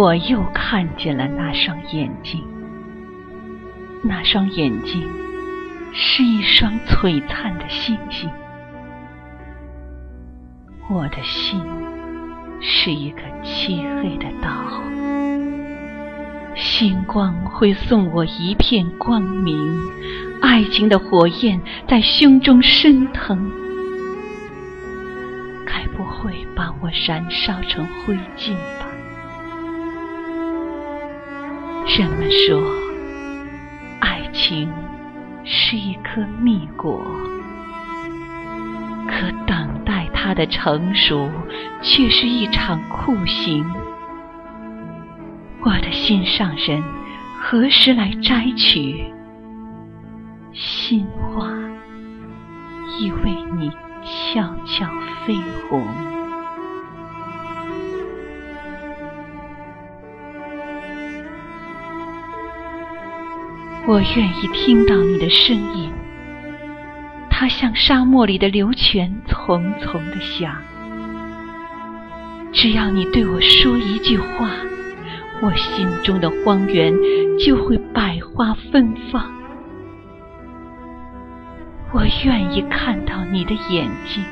我又看见了那双眼睛，那双眼睛是一双璀璨的星星。我的心是一个漆黑的岛，星光会送我一片光明，爱情的火焰在胸中升腾，该不会把我燃烧成灰烬吧？人们说，爱情是一颗蜜果，可等待它的成熟，却是一场酷刑。我的心上人何时来摘取？心花已为你悄悄绯红。我愿意听到你的声音，它像沙漠里的流泉，淙淙的响。只要你对我说一句话，我心中的荒原就会百花芬芳。我愿意看到你的眼睛，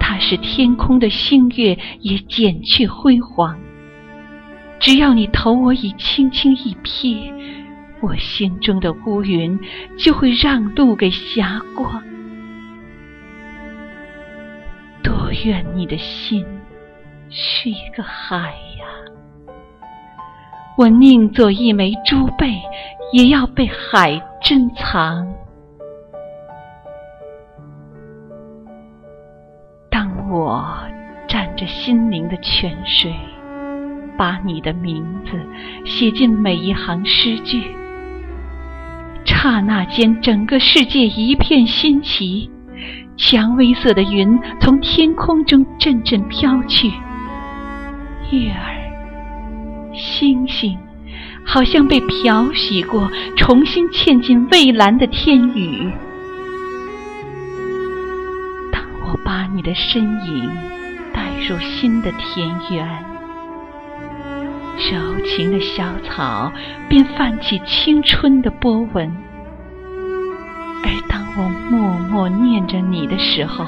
它使天空的星月也减去辉煌。只要你投我以轻轻一瞥。我心中的乌云就会让路给霞光。多愿你的心是一个海呀！我宁做一枚珠贝，也要被海珍藏。当我蘸着心灵的泉水，把你的名字写进每一行诗句。刹那间，整个世界一片新奇。蔷薇色的云从天空中阵阵飘去，月儿、星星好像被漂洗过，重新嵌进蔚蓝的天宇。当我把你的身影带入新的田园，柔情的小草便泛起青春的波纹。我默默念着你的时候，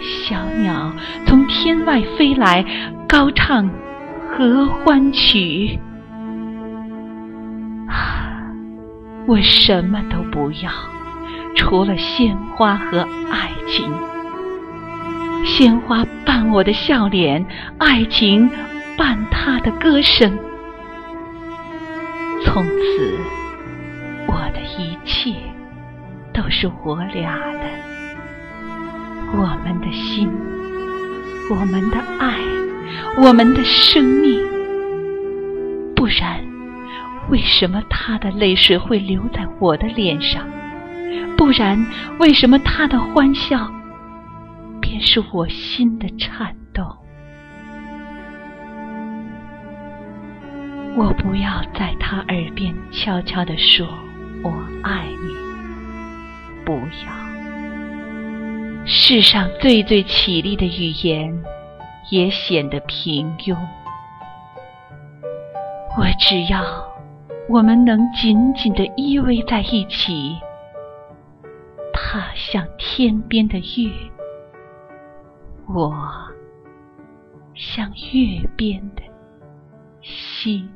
小鸟从天外飞来，高唱合欢曲。我什么都不要，除了鲜花和爱情。鲜花伴我的笑脸，爱情伴他的歌声。从此，我的一切。都是我俩的，我们的心，我们的爱，我们的生命。不然，为什么他的泪水会流在我的脸上？不然，为什么他的欢笑便是我心的颤动？我不要在他耳边悄悄地说“我爱你”。不要，世上最最绮丽的语言也显得平庸。我只要我们能紧紧地依偎在一起，他像天边的月，我像月边的星。